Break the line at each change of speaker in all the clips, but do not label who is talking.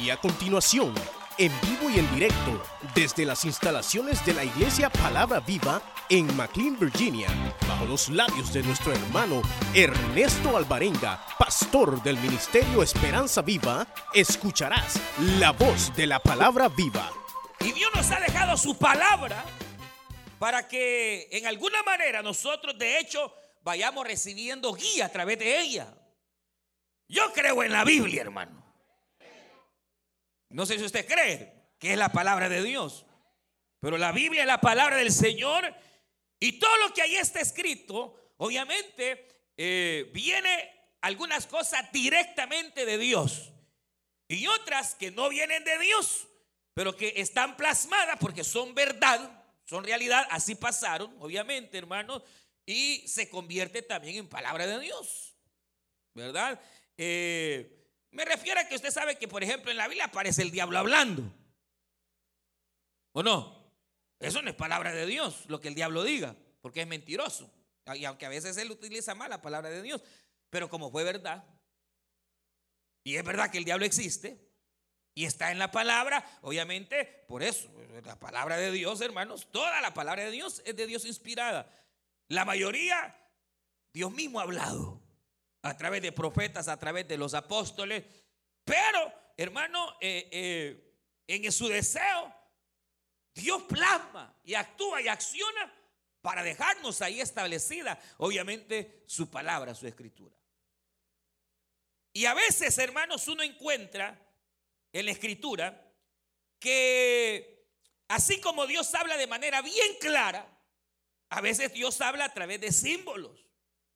Y a continuación, en vivo y en directo, desde las instalaciones de la Iglesia Palabra Viva en McLean, Virginia, bajo los labios de nuestro hermano Ernesto Alvarenga, pastor del Ministerio Esperanza Viva, escucharás la voz de la Palabra Viva.
Y Dios nos ha dejado su palabra para que en alguna manera nosotros de hecho vayamos recibiendo guía a través de ella. Yo creo en la Biblia, hermano. No sé si usted cree que es la palabra de Dios, pero la Biblia es la palabra del Señor y todo lo que ahí está escrito, obviamente, eh, viene algunas cosas directamente de Dios y otras que no vienen de Dios, pero que están plasmadas porque son verdad, son realidad, así pasaron, obviamente, hermanos, y se convierte también en palabra de Dios, ¿verdad? Eh, me refiero a que usted sabe que, por ejemplo, en la Biblia aparece el diablo hablando. ¿O no? Eso no es palabra de Dios, lo que el diablo diga, porque es mentiroso. Y aunque a veces él utiliza mal la palabra de Dios, pero como fue verdad, y es verdad que el diablo existe, y está en la palabra, obviamente, por eso, la palabra de Dios, hermanos, toda la palabra de Dios es de Dios inspirada. La mayoría, Dios mismo ha hablado a través de profetas, a través de los apóstoles. Pero, hermano, eh, eh, en su deseo, Dios plasma y actúa y acciona para dejarnos ahí establecida, obviamente, su palabra, su escritura. Y a veces, hermanos, uno encuentra en la escritura que así como Dios habla de manera bien clara, a veces Dios habla a través de símbolos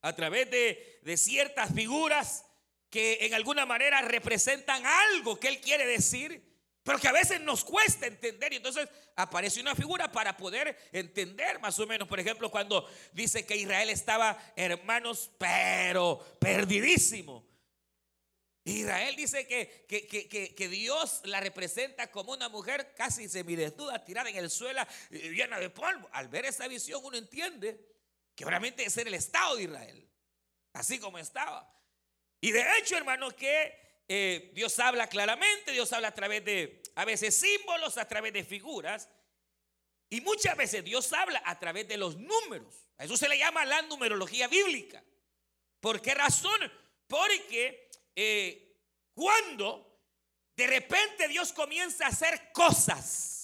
a través de, ciertas figuras que en alguna manera representan algo que Él quiere decir, pero que a veces nos cuesta entender. Y entonces aparece una figura para poder entender más o menos. Por ejemplo, cuando dice que Israel estaba, hermanos, pero perdidísimo. Israel dice que, Dios la representa como una mujer casi semidesnuda, tirada en el suelo, eh, llena de polvo. Al ver esa visión uno entiende que obviamente es el Estado de Israel, así como estaba. Y de hecho, hermanos, que eh, Dios habla claramente, Dios habla a través de, a veces, símbolos, a través de figuras, y muchas veces Dios habla a través de los números. A eso se le llama la numerología bíblica. ¿Por qué razón? Porque eh, cuando de repente Dios comienza a hacer cosas,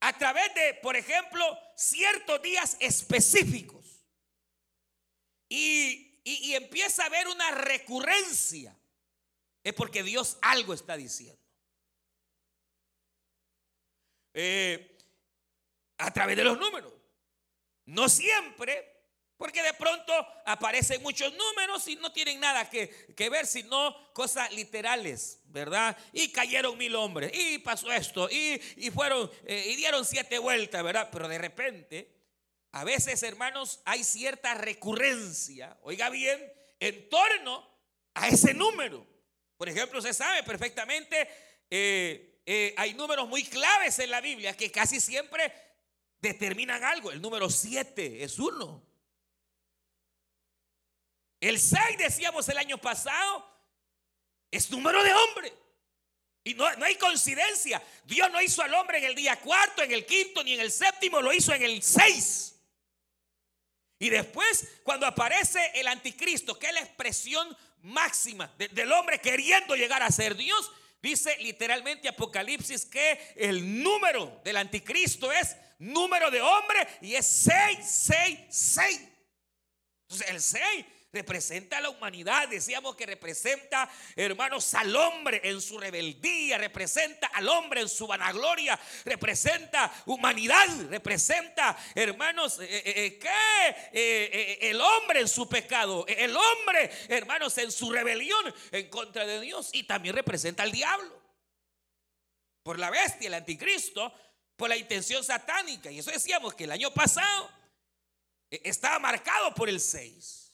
a través de, por ejemplo, ciertos días específicos. Y, empieza a haber una recurrencia. Es porque Dios algo está diciendo. Eh, a través de los números. No siempre, porque de pronto aparecen muchos números y no tienen nada que, ver, sino cosas literales, ¿verdad? Y cayeron mil hombres, y pasó esto, y, fueron, eh, y dieron siete vueltas, ¿verdad? Pero de repente, a veces, hermanos, hay cierta recurrencia, oiga bien, en torno a ese número. Por ejemplo, se sabe perfectamente, eh, eh, hay números muy claves en la Biblia que casi siempre determinan algo. El número siete es uno. El 6 decíamos el año pasado es número de hombre. Y no, no, hay coincidencia. Dios no hizo al hombre en el día cuarto, en el quinto, ni en el séptimo, lo hizo en el 6. Y después, cuando aparece el anticristo, que es la expresión máxima del hombre queriendo llegar a ser Dios, dice literalmente Apocalipsis que el número del anticristo es número de hombre y es 6, 6, 6. Entonces el 6 representa a la humanidad, decíamos que representa, hermanos, al hombre en su rebeldía, representa al hombre en su vanagloria, representa humanidad, representa, hermanos, eh, eh, eh, que el hombre en su pecado, el hombre, hermanos, en su rebelión en contra de Dios y también representa al diablo. Por la bestia, el anticristo, por la intención satánica. Y eso decíamos que el año pasado estaba marcado por el 6.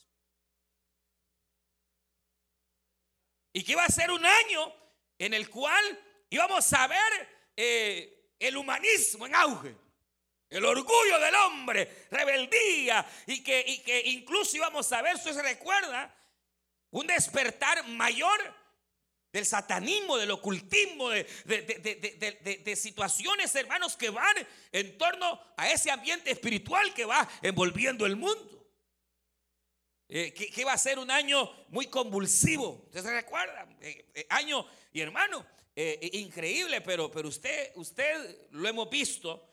Y que iba a ser un año en el cual íbamos a ver eh, el humanismo en auge. El orgullo del hombre, rebeldía, y que, y que incluso íbamos a ver, eso se recuerda, un despertar mayor del satanismo, del ocultismo, de, situaciones, hermanos, que van en torno a ese ambiente espiritual que va envolviendo el mundo. Eh, que, va a ser un año muy convulsivo. ¿Usted se recuerda? Eh, eh, año, y hermano, increíble, pero, pero usted, usted lo hemos visto.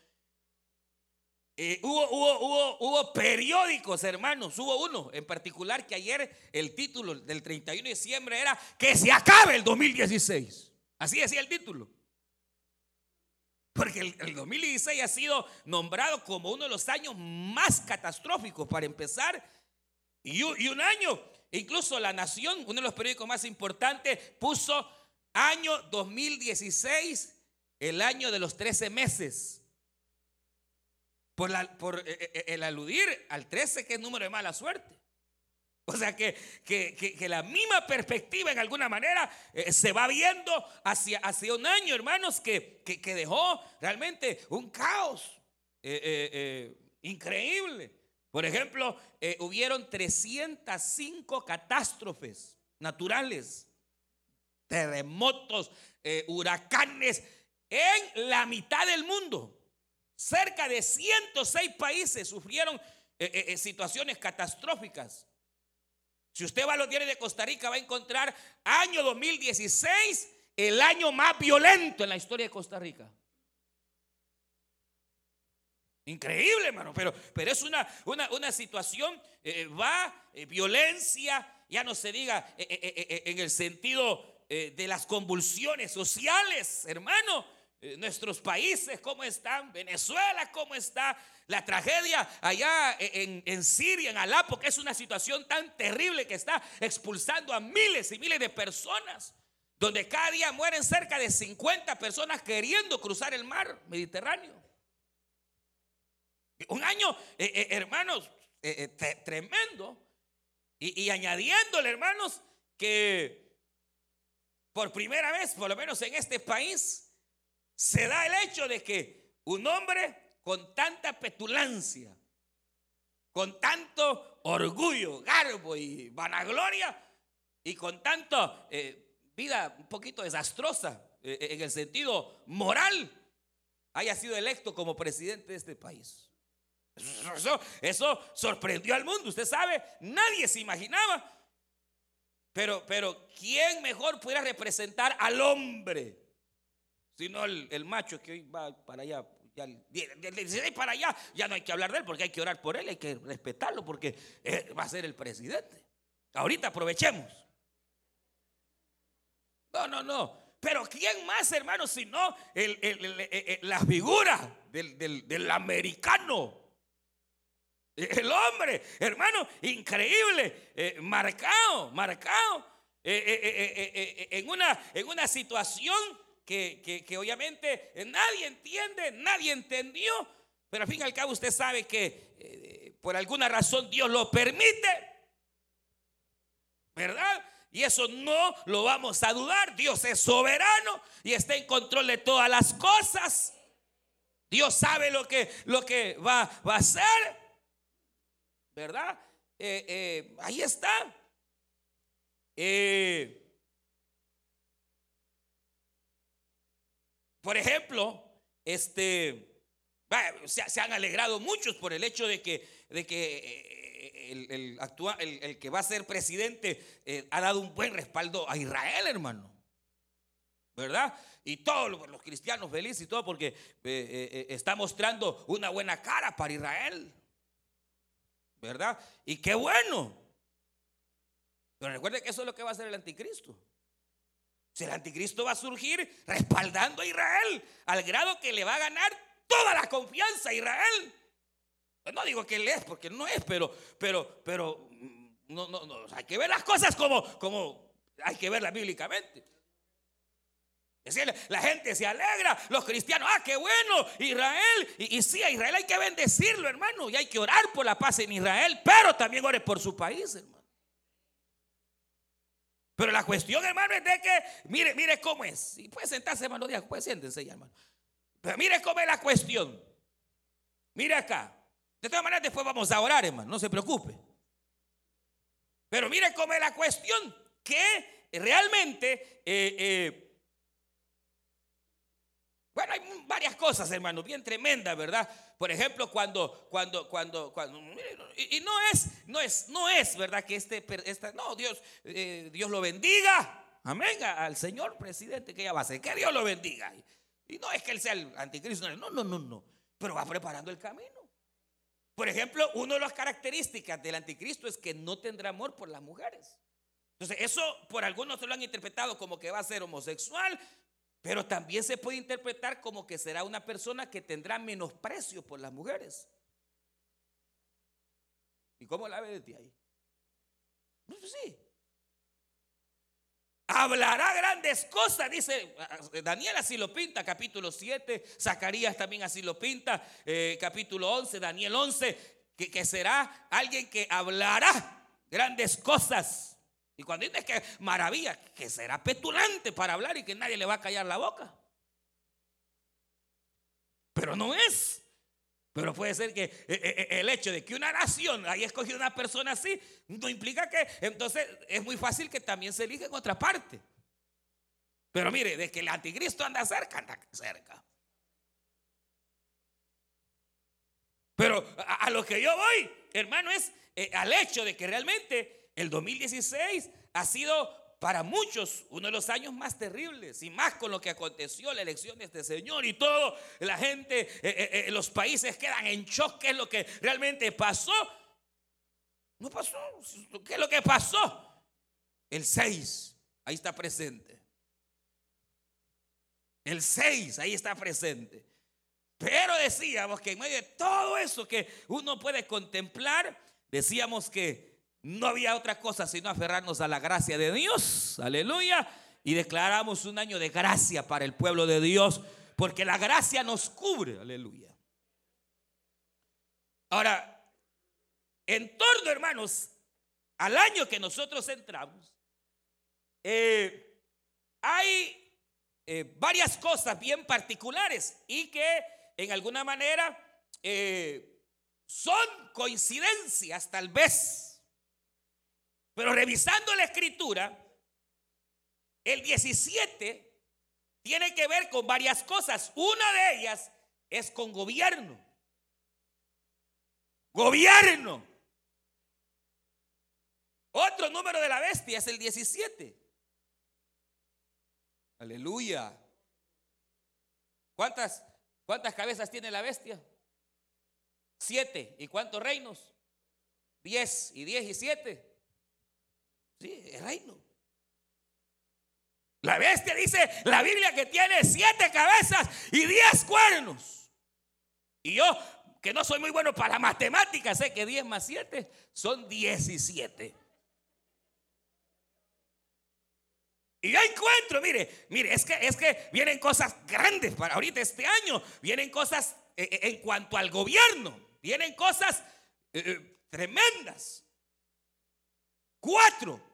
hubo, hubo, hubo, periódicos, hermanos. Hubo uno en particular que ayer el título del 31 de diciembre era que se acabe el 2016. Así decía el título. Porque el, 2016 ha sido nombrado como uno de los años más catastróficos para empezar y un, año, incluso La Nación, uno de los periódicos más importantes, puso año 2016, el año de los 13 meses. Por, por eh, eh, eh, el aludir al 13, que es número de mala suerte. O sea que, que, la misma perspectiva en alguna manera se va viendo hacia, hacia un año, hermanos, que, dejó realmente un caos increíble. Por ejemplo, eh, hubieron 305 catástrofes naturales, terremotos, eh, huracanes en la mitad del mundo. Cerca de 106 países sufrieron eh, situaciones catastróficas. Si usted va a los diarios de Costa Rica va a encontrar año 2016, el año más violento en la historia de Costa Rica. Increíble, hermano, pero, pero es una, una, situación, eh, va, eh, violencia, ya no se diga eh, en el sentido de las convulsiones sociales, hermano. nuestros países, ¿cómo están? Venezuela, ¿cómo está? La tragedia allá en, en Siria, en Alepo, que es una situación tan terrible que está expulsando a miles y miles de personas donde cada día mueren cerca de 50 personas queriendo cruzar el mar Mediterráneo. Un año, eh, eh, hermanos, eh, tremendo. Y, y añadiéndole, hermanos, que por primera vez, por lo menos en este país, se da el hecho de que un hombre con tanta petulancia, con tanto orgullo, garbo y vanagloria, y con tanta vida un poquito desastrosa en el sentido moral, haya sido electo como presidente de este país. Eso, sorprendió al mundo. Usted sabe, nadie se imaginaba. Pero, pero, ¿quién mejor pudiera representar al hombre? Sino el, el macho que hoy va para allá. Ya, para allá, ya no hay que hablar de él porque hay que orar por él, hay que respetarlo porque va a ser el presidente. Ahorita aprovechemos. No, no, no. Pero ¿quién más, hermano, sino el, la figura del, del americano? El hombre, hermano, increíble, eh, marcado, marcado eh, eh, en, una, en una situación que, obviamente nadie entiende, nadie entendió, pero al fin y al cabo usted sabe que por alguna razón Dios lo permite, ¿verdad? Y eso no lo vamos a dudar. Dios es soberano y está en control de todas las cosas. Dios sabe lo que, lo que va, va a hacer. ¿Verdad? Eh, eh, ahí está. Eh, por ejemplo, este, se, han alegrado muchos por el hecho de que, de que el, que va a ser presidente ha dado un buen respaldo a Israel, hermano. ¿Verdad? Y todos los, cristianos felices y todo porque está mostrando una buena cara para Israel. ¿Verdad? Y qué bueno. Pero recuerde que eso es lo que va a hacer el anticristo. Si el anticristo va a surgir respaldando a Israel al grado que le va a ganar toda la confianza a Israel. Pues no digo que él es, porque no es, pero, pero, pero, mm, no, no, no, hay que ver las cosas como, como hay que verlas bíblicamente. Decirle, la gente se alegra, los cristianos, ah, qué bueno, Israel. Y, sí, a Israel hay que bendecirlo, hermano, y hay que orar por la paz en Israel, pero también ore por su país, hermano. Pero la cuestión, hermano, es de que, mire, mire cómo es. Y puede sentarse, hermano Díaz, puede siéntense ya, hermano. Pero mire cómo es la cuestión. Mire acá. De todas maneras, después vamos a orar, hermano, no se preocupe. Pero mire cómo es la cuestión. Que realmente, eh, eh, bueno, hay varias cosas, hermano, bien tremendas, ¿verdad? Por ejemplo, cuando, cuando, cuando, cuando, y, no es, no es, no es, ¿verdad? Que este, esta, no, Dios, eh, Dios lo bendiga, amén, al señor presidente que ya va a ser, que Dios lo bendiga. Y no es que él sea el anticristo, no, no, no, no, pero va preparando el camino. Por ejemplo, una de las características del anticristo es que no tendrá amor por las mujeres. Entonces, eso por algunos se lo han interpretado como que va a ser homosexual, pero también se puede interpretar como que será una persona que tendrá menosprecio por las mujeres. ¿Y cómo la ve desde ahí? Pues sí. Hablará grandes cosas, dice Daniel así lo pinta, capítulo 7, Zacarías también así lo pinta, eh, capítulo 11, Daniel 11, que, que será alguien que hablará grandes cosas. Y cuando dice que maravilla, que será petulante para hablar y que nadie le va a callar la boca. Pero no es. Pero puede ser que eh, eh, eh, el hecho de que una nación haya escogido una persona así, no implica que entonces es muy fácil que también se elija en otra parte. Pero mire, de que el anticristo anda cerca, anda cerca. Pero a, lo que yo voy, hermano, es al hecho de que realmente el 2016 ha sido para muchos uno de los años más terribles y más con lo que aconteció la elección de este señor y todo, la gente, eh, eh, eh, los países quedan en shock, ¿qué es lo que realmente pasó? No pasó, ¿qué es lo que pasó? El 6, ahí está presente. El 6, ahí está presente. Pero decíamos que en medio de todo eso que uno puede contemplar, decíamos que no había otra cosa sino aferrarnos a la gracia de Dios. Aleluya. Y declaramos un año de gracia para el pueblo de Dios, porque la gracia nos cubre. Aleluya. Ahora, en torno, hermanos, al año que nosotros entramos, eh, hay eh, varias cosas bien particulares y que en alguna manera eh, son coincidencias tal vez pero revisando la escritura, el 17 tiene que ver con varias cosas. Una de ellas es con gobierno. Gobierno. Otro número de la bestia es el 17. Aleluya. ¿Cuántas, cuántas cabezas tiene la bestia? Siete. ¿Y cuántos reinos? Diez. ¿Y diez y siete? Sí, el reino. La bestia dice la Biblia que tiene siete cabezas y diez cuernos. Y yo, que no soy muy bueno para matemáticas, sé que diez más siete son diecisiete. Y yo encuentro, mire, mire, es que, es que vienen cosas grandes para ahorita este año, vienen cosas eh, eh, en cuanto al gobierno, vienen cosas eh, tremendas. Cuatro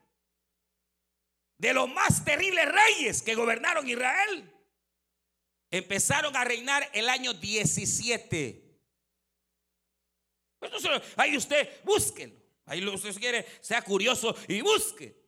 de los más terribles reyes que gobernaron Israel. Empezaron a reinar el año 17. Pues ahí usted búsquelo. Ahí usted quiere, sea curioso y busque.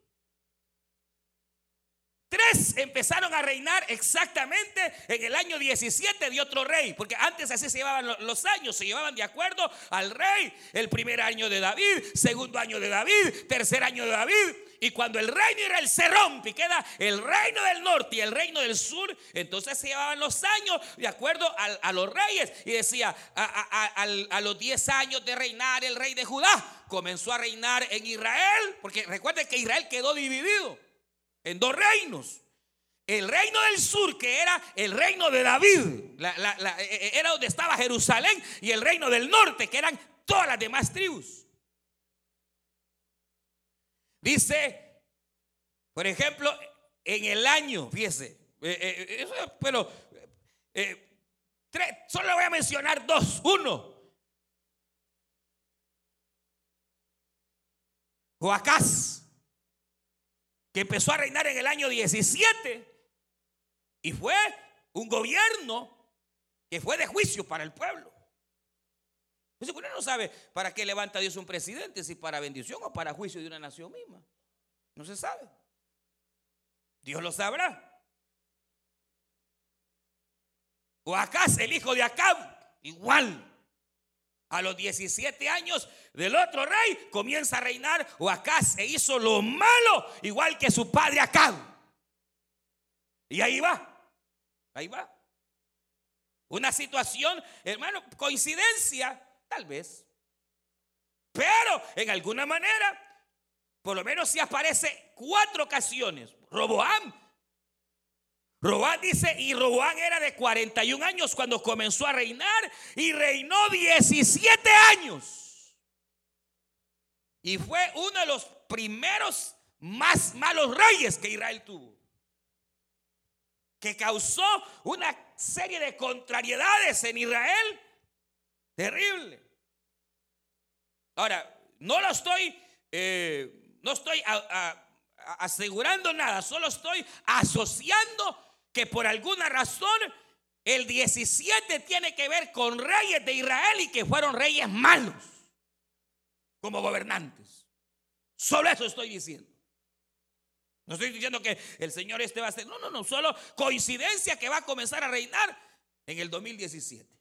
Tres empezaron a reinar exactamente en el año 17 de otro rey, porque antes así se llevaban los años, se llevaban de acuerdo al rey. El primer año de David, segundo año de David, tercer año de David. Y cuando el reino Israel se rompe y queda el reino del norte y el reino del sur, entonces se llevaban los años de acuerdo a, los reyes. Y decía, a, a los 10 años de reinar el rey de Judá, comenzó a reinar en Israel, porque recuerden que Israel quedó dividido en dos reinos. El reino del sur, que era el reino de David, e, e, era donde estaba Jerusalén, y el reino del norte, que eran todas las demás tribus. Dice, por ejemplo, en el año, fíjese, eh, eh, pero eh, solo voy a mencionar dos. Uno, Joacás que empezó a reinar en el año 17 y fue un gobierno que fue de juicio para el pueblo. Entonces uno no sabe para qué levanta Dios un presidente, si para bendición o para juicio de una nación misma. No se sabe. Dios lo sabrá. O Acaz, el hijo de Acab, igual. A los 17 años del otro rey comienza a reinar o Acaz e hizo lo malo igual que su padre Acab. Y ahí va, ahí va. Una situación, hermano, coincidencia, tal vez. Pero en alguna manera, por lo menos si aparece cuatro ocasiones, Roboam. Roboam dice, y Roboam era de 41 años cuando comenzó a reinar y reinó 17 años. Y fue uno de los primeros más malos reyes que Israel tuvo. Que causó una serie de contrariedades en Israel. Terrible. Ahora, no lo estoy, eh, no estoy asegurando nada, solo estoy asociando que por alguna razón el 17 tiene que ver con reyes de Israel y que fueron reyes malos como gobernantes. Solo eso estoy diciendo. No estoy diciendo que el Señor este va a ser, no, no, no, solo coincidencia que va a comenzar a reinar en el 2017.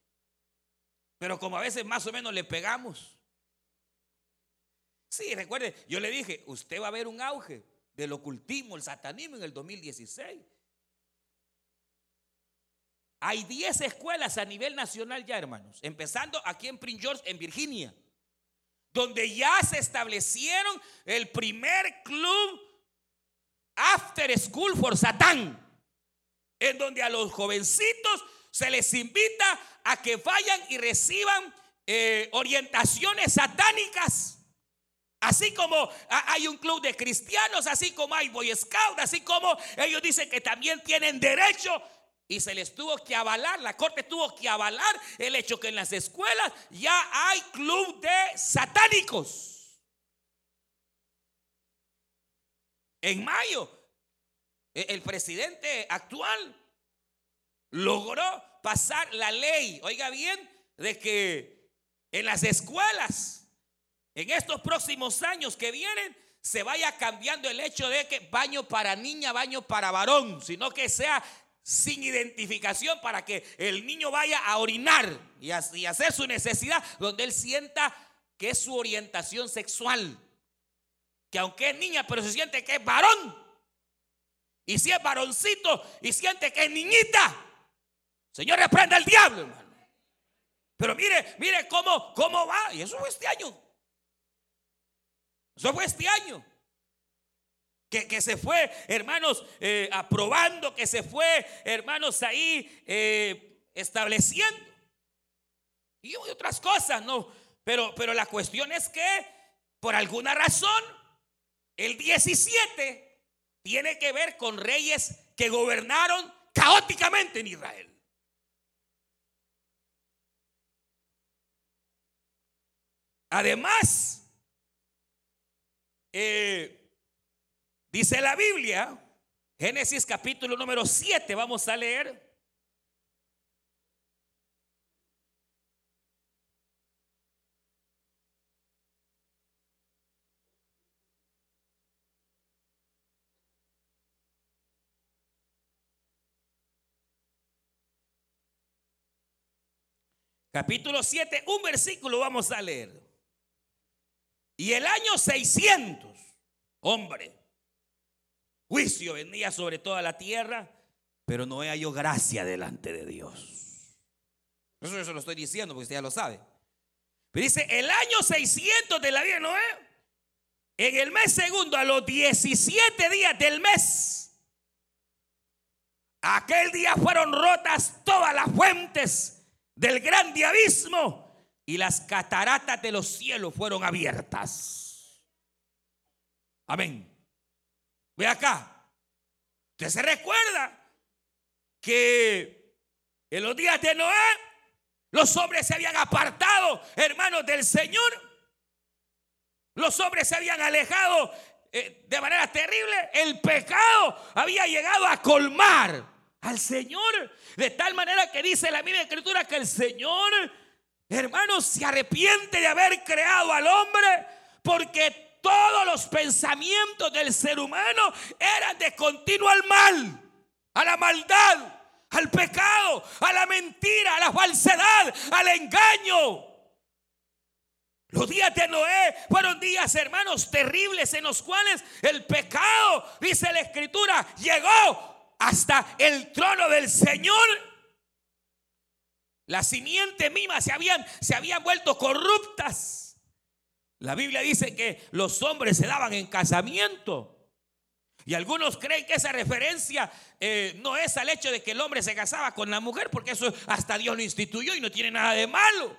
Pero como a veces más o menos le pegamos. Sí, recuerde, yo le dije, usted va a ver un auge del ocultismo, el satanismo en el 2016. Hay 10 escuelas a nivel nacional ya, hermanos, empezando aquí en Prince George, en Virginia, donde ya se establecieron el primer club After School for Satán, en donde a los jovencitos se les invita a que vayan y reciban eh, orientaciones satánicas. Así como hay un club de cristianos, así como hay Boy Scout, así como ellos dicen que también tienen derecho y se les tuvo que avalar, la corte tuvo que avalar el hecho que en las escuelas ya hay club de satánicos. En mayo, e, el presidente actual logró pasar la ley, oiga bien, de que en las escuelas, en estos próximos años que vienen, se vaya cambiando el hecho de que baño para niña, baño para varón, sino que sea sin identificación para que el niño vaya a orinar y, hacer su necesidad donde él sienta que es su orientación sexual. Que aunque es niña, pero se siente que es varón. Y si es varoncito y siente que es niñita, Señor, reprenda al diablo, hermano. Pero mire, mire cómo, cómo va. Y eso fue este año. Eso fue este año. Que, se fue, hermanos, eh, aprobando, que se fue, hermanos, ahí eh, estableciendo. Y otras cosas, ¿no? Pero, pero la cuestión es que, por alguna razón, el 17 tiene que ver con reyes que gobernaron caóticamente en Israel. Además, eh, Dice la Biblia, Génesis capítulo número 7, vamos a leer. Capítulo 7, un versículo vamos a leer. Y el año 600, hombre, Juicio venía sobre toda la tierra, pero no halló gracia delante de Dios. Eso se lo estoy diciendo porque usted ya lo sabe. Pero dice, el año 600 de la vida de Noé, en el mes segundo, a los 17 días del mes, aquel día fueron rotas todas las fuentes del grande abismo y las cataratas de los cielos fueron abiertas. Amén. Ve acá. Usted se recuerda que en los días de Noé los hombres se habían apartado, hermanos del Señor. Los hombres se habían alejado eh, de manera terrible. El pecado había llegado a colmar al Señor. De tal manera que dice la misma escritura que el Señor, hermanos, se arrepiente de haber creado al hombre porque todos los pensamientos del ser humano eran de continuo al mal, a la maldad, al pecado, a la mentira, a la falsedad, al engaño. Los días de Noé fueron días, hermanos, terribles en los cuales el pecado, dice la escritura, llegó hasta el trono del Señor. La simiente misma se habían, se habían vuelto corruptas. La Biblia dice que los hombres se daban en casamiento. Y algunos creen que esa referencia eh, no es al hecho de que el hombre se casaba con la mujer, porque eso hasta Dios lo instituyó y no tiene nada de malo.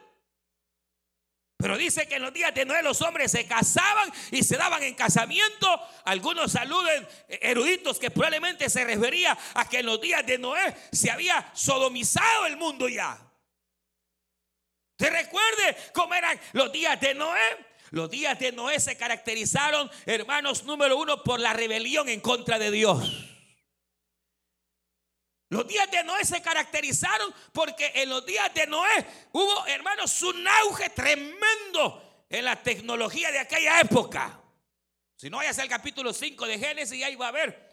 Pero dice que en los días de Noé los hombres se casaban y se daban en casamiento. Algunos saluden eh, eruditos que probablemente se refería a que en los días de Noé se había sodomizado el mundo ya. ¿Te recuerde cómo eran los días de Noé? Los días de Noé se caracterizaron, hermanos, número uno, por la rebelión en contra de Dios. Los días de Noé se caracterizaron porque en los días de Noé hubo, hermanos, un auge tremendo en la tecnología de aquella época. Si no vayas al capítulo 5 de Génesis, ahí va a ver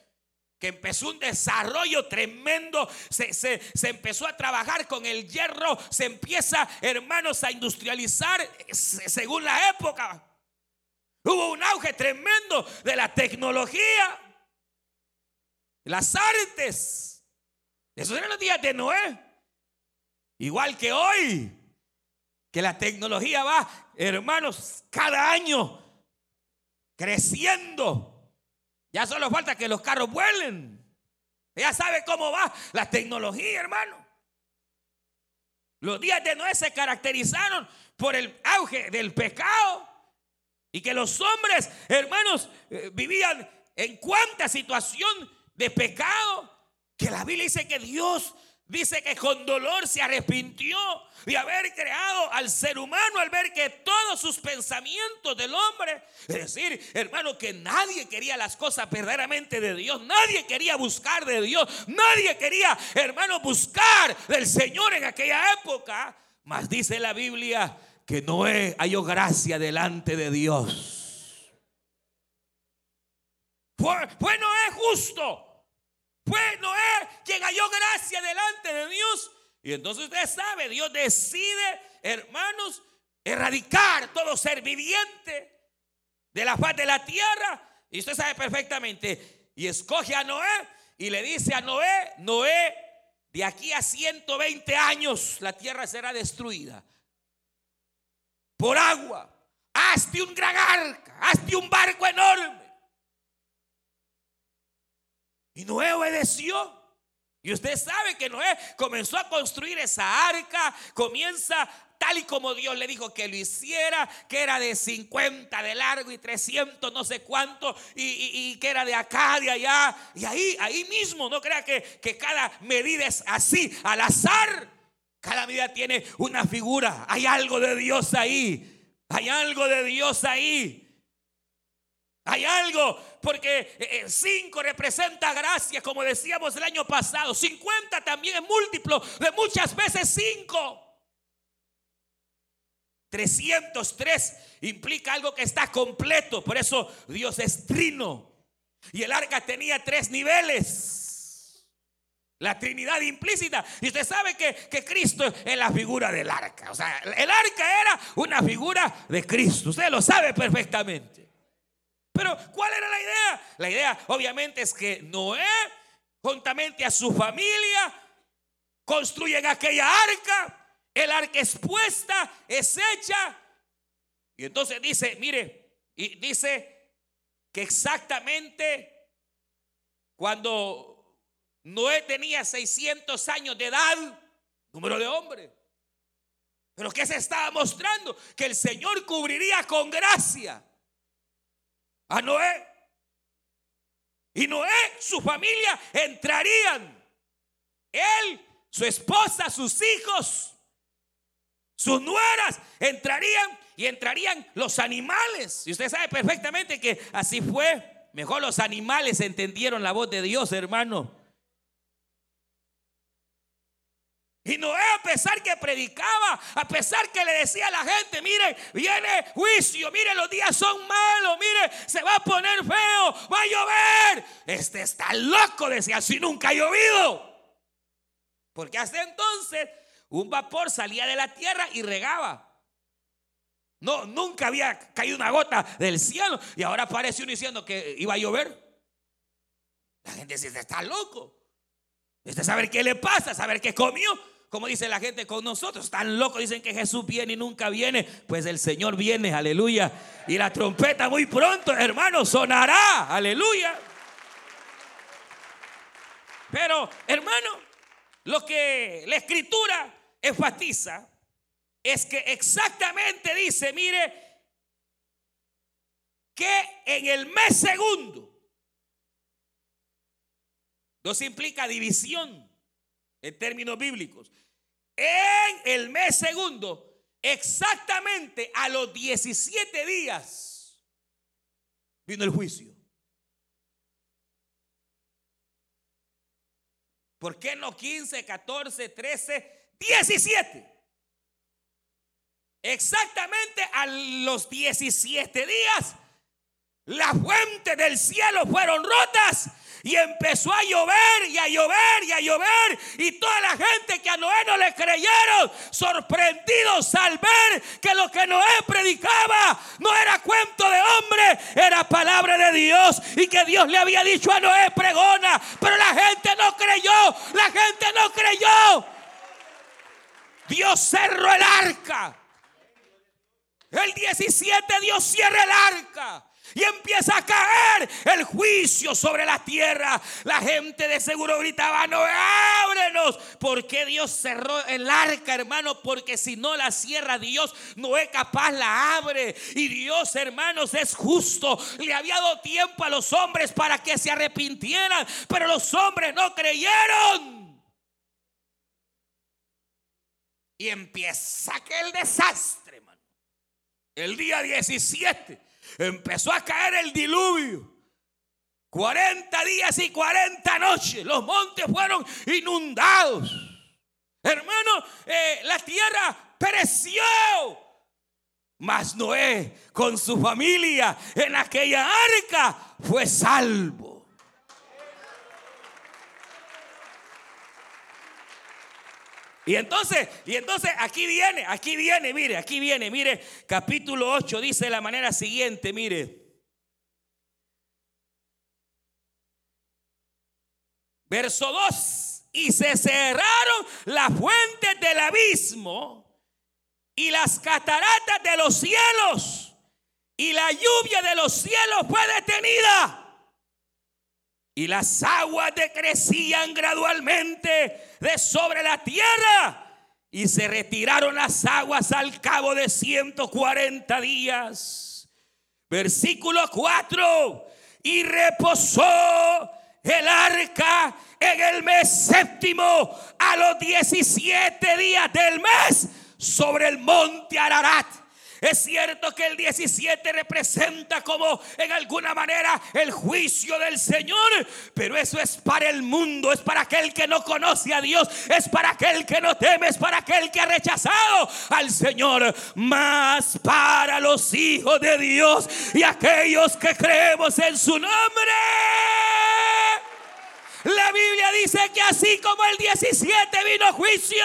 que empezó un desarrollo tremendo, se, se, empezó a trabajar con el hierro, se empieza, hermanos, a industrializar según la época. Hubo un auge tremendo de la tecnología, las artes. Esos eran los días de Noé. Igual que hoy, que la tecnología va, hermanos, cada año creciendo. Ya solo falta que los carros vuelen. Ya sabe cómo va la tecnología, hermano. Los días de Noé se caracterizaron por el auge del pecado y que los hombres, hermanos, eh, vivían en cuánta situación de pecado que la Biblia dice que Dios Dice que con dolor se arrepintió de haber creado al ser humano al ver que todos sus pensamientos del hombre, es decir, hermano, que nadie quería las cosas verdaderamente de Dios, nadie quería buscar de Dios, nadie quería, hermano, buscar del Señor en aquella época. Mas dice la Biblia que Noé halló gracia delante de Dios. Fue, fue Noé justo. Fue Noé quien halló gracia delante de Dios. Y entonces usted sabe, Dios decide, hermanos, erradicar todo ser viviente de la faz de la tierra. Y usted sabe perfectamente. Y escoge a Noé y le dice a Noé, Noé, de aquí a 120 años la tierra será destruida por agua. Hazte un gran arca, hazte un barco enorme. Y Noé obedeció. Y usted sabe que Noé comenzó a construir esa arca, comienza tal y como Dios le dijo que lo hiciera, que era de 50 de largo y 300 no sé cuánto, y, que era de acá, de allá, y ahí, ahí mismo, no crea que, que cada medida es así, al azar. Cada medida tiene una figura, hay algo de Dios ahí, hay algo de Dios ahí. Hay algo, porque 5 eh, eh, representa gracia, como decíamos el año pasado. 50 también es múltiplo de muchas veces 5. 303 implica algo que está completo. Por eso Dios es trino. Y el arca tenía tres niveles. La Trinidad implícita. Y usted sabe que, que, Cristo es la figura del arca. O sea, el arca era una figura de Cristo. Usted lo sabe perfectamente. Pero ¿cuál era la idea? La idea obviamente es que Noé, juntamente a su familia, construyen aquella arca. El arca es puesta, es hecha. Y entonces dice, mire, y dice que exactamente cuando Noé tenía 600 años de edad, número de hombres. Pero ¿qué se estaba mostrando? Que el Señor cubriría con gracia a Noé. Y Noé, su familia entrarían. Él, su esposa, sus hijos, sus nueras entrarían y entrarían los animales. Y usted sabe perfectamente que así fue. Mejor los animales entendieron la voz de Dios, hermano. Y Noé, a pesar que predicaba, a pesar que le decía a la gente, mire, viene juicio, mire, los días son malos, mire, se va a poner feo, va a llover. Este está loco, decía, si nunca ha llovido. Porque hasta entonces un vapor salía de la tierra y regaba. No, nunca había caído una gota del cielo y ahora aparece uno diciendo que iba a llover. La gente dice, este está loco. Este saber qué le pasa, saber qué comió como dice la gente con nosotros, están locos, dicen que Jesús viene y nunca viene, pues el Señor viene, aleluya. Y la trompeta muy pronto, hermano, sonará, aleluya. Pero, hermano, lo que la escritura enfatiza es que exactamente dice, mire, que en el mes segundo, dos implica división en términos bíblicos. En el mes segundo, exactamente a los 17 días, vino el juicio. ¿Por qué no 15, 14, 13, 17? Exactamente a los 17 días, las fuentes del cielo fueron rotas y empezó a llover y a llover y a llover. Y toda la gente que a Noé no le creyeron, sorprendidos al ver que lo que Noé predicaba no era cuento de hombre, era palabra de Dios. Y que Dios le había dicho a Noé, pregona. Pero la gente no creyó, la gente no creyó. Dios cerró el arca. El 17 Dios cierra el arca y empieza a caer el juicio sobre la tierra. La gente de seguro gritaba, no ábrenos. ¿Por qué Dios cerró el arca, hermano? Porque si no la cierra Dios, no es capaz la abre. Y Dios, hermanos, es justo. Le había dado tiempo a los hombres para que se arrepintieran, pero los hombres no creyeron. Y empieza aquel desastre, hermano. El día 17 empezó a caer el diluvio. 40 días y 40 noches. Los montes fueron inundados. Hermano, eh, la tierra pereció. Mas Noé con su familia en aquella arca fue salvo. Y entonces, y entonces aquí viene, aquí viene, mire, aquí viene, mire, capítulo 8 dice de la manera siguiente, mire. Verso 2, y se cerraron las fuentes del abismo y las cataratas de los cielos y la lluvia de los cielos fue detenida. Y las aguas decrecían gradualmente de sobre la tierra. Y se retiraron las aguas al cabo de 140 días. Versículo 4. Y reposó el arca en el mes séptimo a los 17 días del mes sobre el monte Ararat es cierto que el 17 representa como en alguna manera el juicio del Señor, pero eso es para el mundo, es para aquel que no conoce a Dios, es para aquel que no teme, es para aquel que ha rechazado al Señor, más para los hijos de Dios y aquellos que creemos en su nombre. La Biblia dice que así como el 17 vino juicio,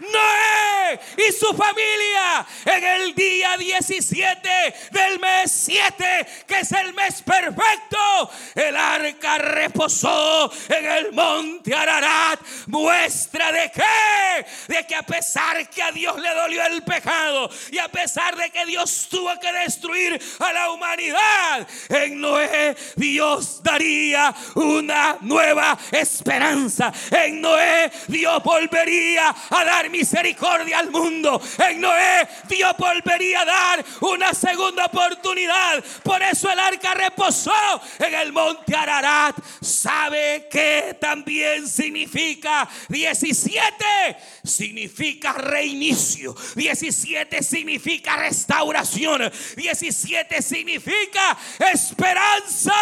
Noé y su familia en el día 17 del mes 7, que es el mes perfecto, el arca reposó en el monte Ararat. Muestra de qué? De que a pesar que a Dios le dolió el pecado y a pesar de que Dios tuvo que destruir a la humanidad, en Noé Dios daría una nueva esperanza. En Noé Dios volvería a dar misericordia al mundo. En Noé Dios volvería a dar una segunda oportunidad. Por eso el arca reposó en el monte Ararat. ¿Sabe que también significa 17? Significa reinicio. 17 significa restauración. 17 significa esperanza.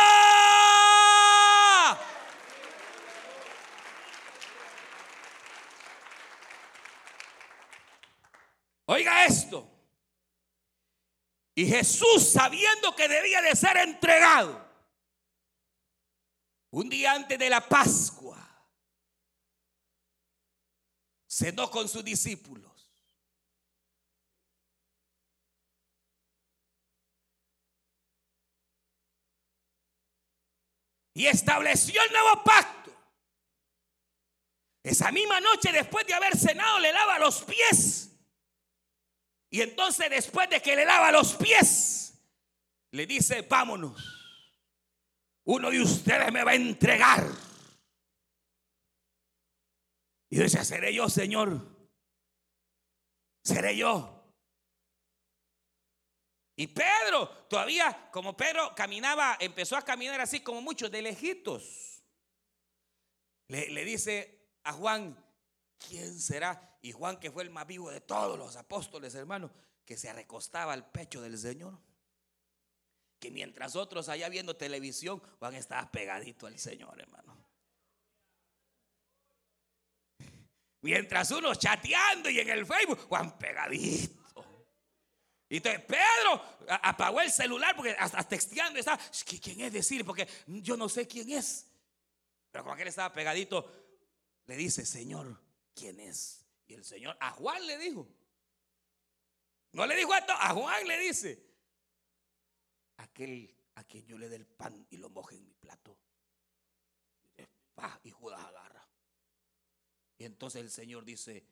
Oiga esto. Y Jesús, sabiendo que debía de ser entregado, un día antes de la Pascua, cenó con sus discípulos. Y estableció el nuevo pacto. Esa misma noche, después de haber cenado, le lava los pies. Y entonces, después de que le lava los pies, le dice, vámonos. Uno de ustedes me va a entregar. Y dice, seré yo, Señor. Seré yo. Y Pedro, todavía, como Pedro caminaba, empezó a caminar así como muchos de lejitos. Le, le dice a Juan, ¿quién será? Y Juan, que fue el más vivo de todos los apóstoles, hermano, que se recostaba al pecho del Señor. Que mientras otros allá viendo televisión, Juan estaba pegadito al Señor, hermano. Mientras uno chateando y en el Facebook, Juan pegadito. Y entonces Pedro apagó el celular porque hasta texteando estaba, ¿quién es decir? Porque yo no sé quién es. Pero como aquel estaba pegadito, le dice, Señor, ¿quién es? Y el Señor a Juan le dijo. No le dijo a, a Juan le dice, aquel a quien yo le dé el pan y lo moje en mi plato. Y Judas agarra. Y entonces el Señor dice,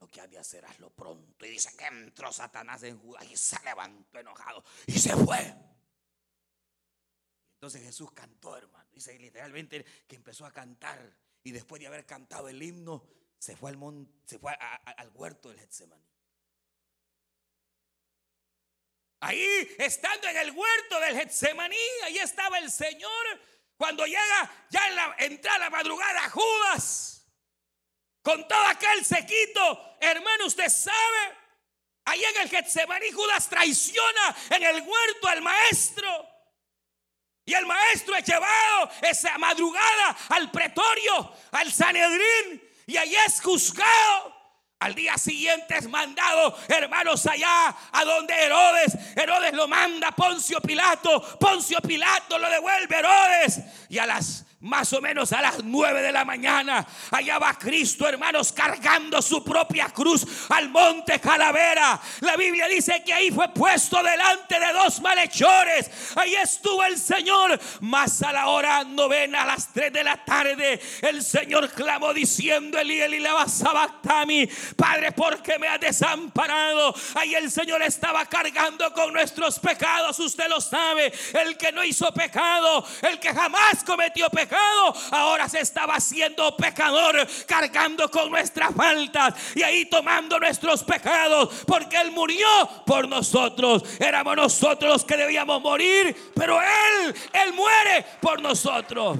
lo que ha de hacer, hazlo pronto. Y dice que entró Satanás en Judas y se levantó enojado y se fue. Entonces Jesús cantó, hermano. Dice literalmente que empezó a cantar. Y después de haber cantado el himno, se fue al, monte, se fue al huerto del Getsemaní. Ahí, estando en el huerto del Getsemaní, ahí estaba el Señor. Cuando llega ya en la entrada la madrugada Judas, con todo aquel sequito, hermano, usted sabe, ahí en el Getsemaní Judas traiciona en el huerto al maestro. Y el maestro es llevado esa madrugada al pretorio, al Sanedrín, y ahí es juzgado. Al día siguiente es mandado, hermanos, allá a donde Herodes, Herodes lo manda Poncio Pilato, Poncio Pilato lo devuelve Herodes. Y a las más o menos a las nueve de la mañana, allá va Cristo, hermanos, cargando su propia cruz al monte Calavera. La Biblia dice que ahí fue puesto delante de dos malhechores. Ahí estuvo el Señor. Más a la hora novena, a las tres de la tarde, el Señor clamó diciendo: Eli, Eli, mí Padre, ¿por qué me has desamparado? Ahí el Señor estaba cargando con nuestros pecados. Usted lo sabe. El que no hizo pecado, el que jamás cometió pecado ahora se estaba haciendo pecador, cargando con nuestras faltas y ahí tomando nuestros pecados, porque Él murió por nosotros. Éramos nosotros los que debíamos morir, pero Él, Él muere por nosotros.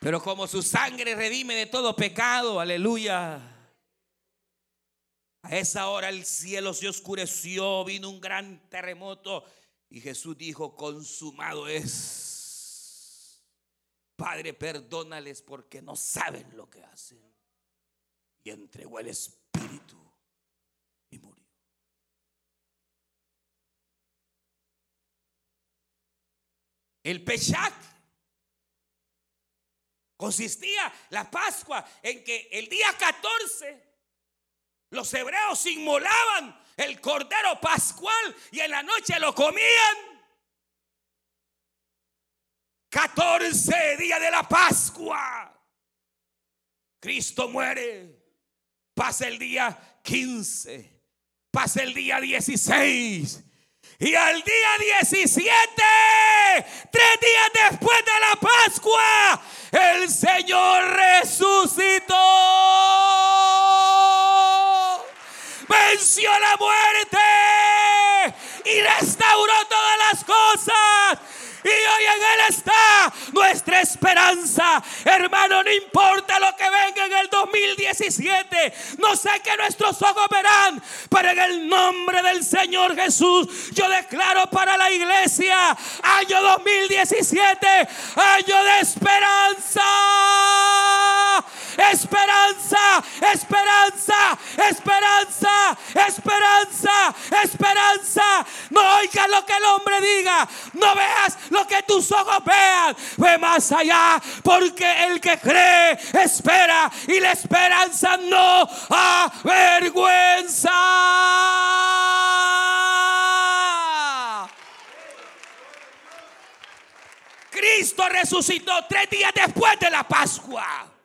Pero como su sangre redime de todo pecado, aleluya. A esa hora el cielo se oscureció, vino un gran terremoto y Jesús dijo, consumado es. Padre, perdónales porque no saben lo que hacen. Y entregó el Espíritu y murió. El Peshac consistía la Pascua en que el día 14 los hebreos inmolaban el cordero pascual y en la noche lo comían. 14 días de la Pascua. Cristo muere. Pasa el día 15. Pasa el día 16. Y al día 17, tres días después de la Pascua, el Señor resucitó venció la muerte y restauró todas las cosas. Y hoy en Él está nuestra esperanza. Hermano, no importa lo que venga en el 2017. No sé qué nuestros ojos verán. Pero en el nombre del Señor Jesús, yo declaro para la iglesia, año 2017, año de esperanza. Esperanza esperanza, esperanza, esperanza, esperanza. No oigas lo que el hombre diga, no veas lo que tus ojos vean, ve más allá, porque el que cree espera y la esperanza no avergüenza. Cristo resucitó tres días después de la Pascua.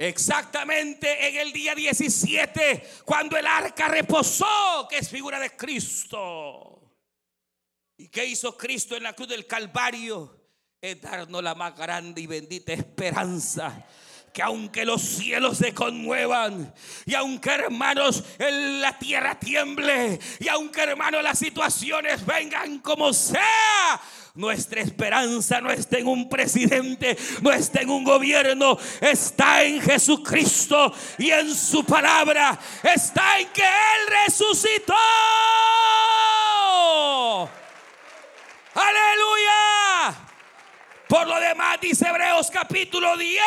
Exactamente en el día 17, cuando el arca reposó, que es figura de Cristo. ¿Y qué hizo Cristo en la cruz del Calvario? Es darnos la más grande y bendita esperanza que aunque los cielos se conmuevan y aunque hermanos en la tierra tiemble y aunque hermanos las situaciones vengan como sea, nuestra esperanza no está en un presidente, no está en un gobierno, está en Jesucristo y en su palabra, está en que Él resucitó. Aleluya. Por lo demás, dice Hebreos capítulo 10,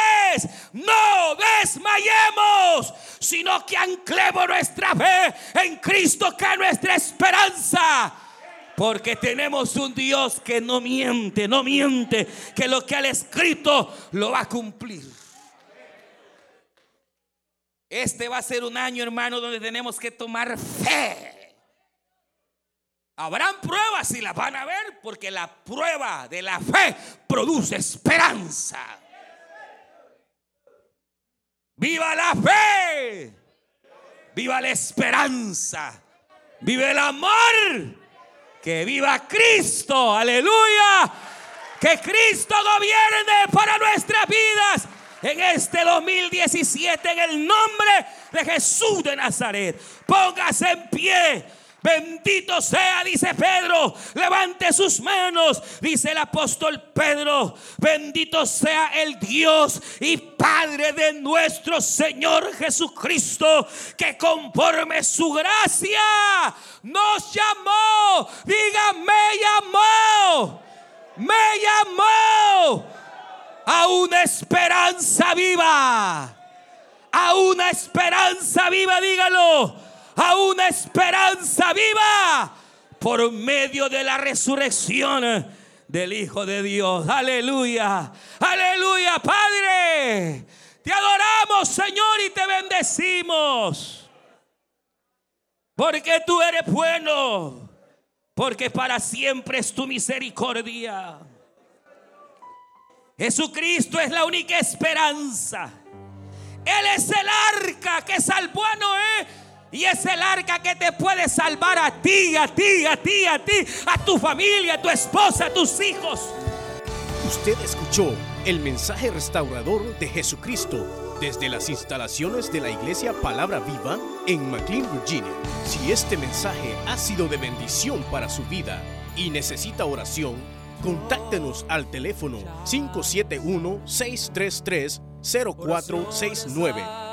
no desmayemos, sino que anclemos nuestra fe en Cristo, que es nuestra esperanza. Porque tenemos un Dios que no miente, no miente, que lo que ha escrito lo va a cumplir. Este va a ser un año, hermano, donde tenemos que tomar fe. Habrán pruebas y las van a ver porque la prueba de la fe produce esperanza. Viva la fe. Viva la esperanza. Vive el amor. Que viva Cristo. Aleluya. Que Cristo gobierne para nuestras vidas en este 2017 en el nombre de Jesús de Nazaret. Póngase en pie. Bendito sea, dice Pedro. Levante sus manos, dice el apóstol Pedro. Bendito sea el Dios y Padre de nuestro Señor Jesucristo, que conforme su gracia nos llamó. Diga, me llamó. Me llamó a una esperanza viva. A una esperanza viva, dígalo a una esperanza viva por medio de la resurrección del Hijo de Dios. Aleluya, aleluya, Padre. Te adoramos, Señor, y te bendecimos. Porque tú eres bueno. Porque para siempre es tu misericordia. Jesucristo es la única esperanza. Él es el arca que salvó a Noé y es el arca que te puede salvar a ti, a ti, a ti, a ti, a tu familia, a tu esposa, a tus hijos.
Usted escuchó el mensaje restaurador de Jesucristo desde las instalaciones de la iglesia Palabra Viva en McLean, Virginia. Si este mensaje ha sido de bendición para su vida y necesita oración, contáctenos al teléfono 571-633-0469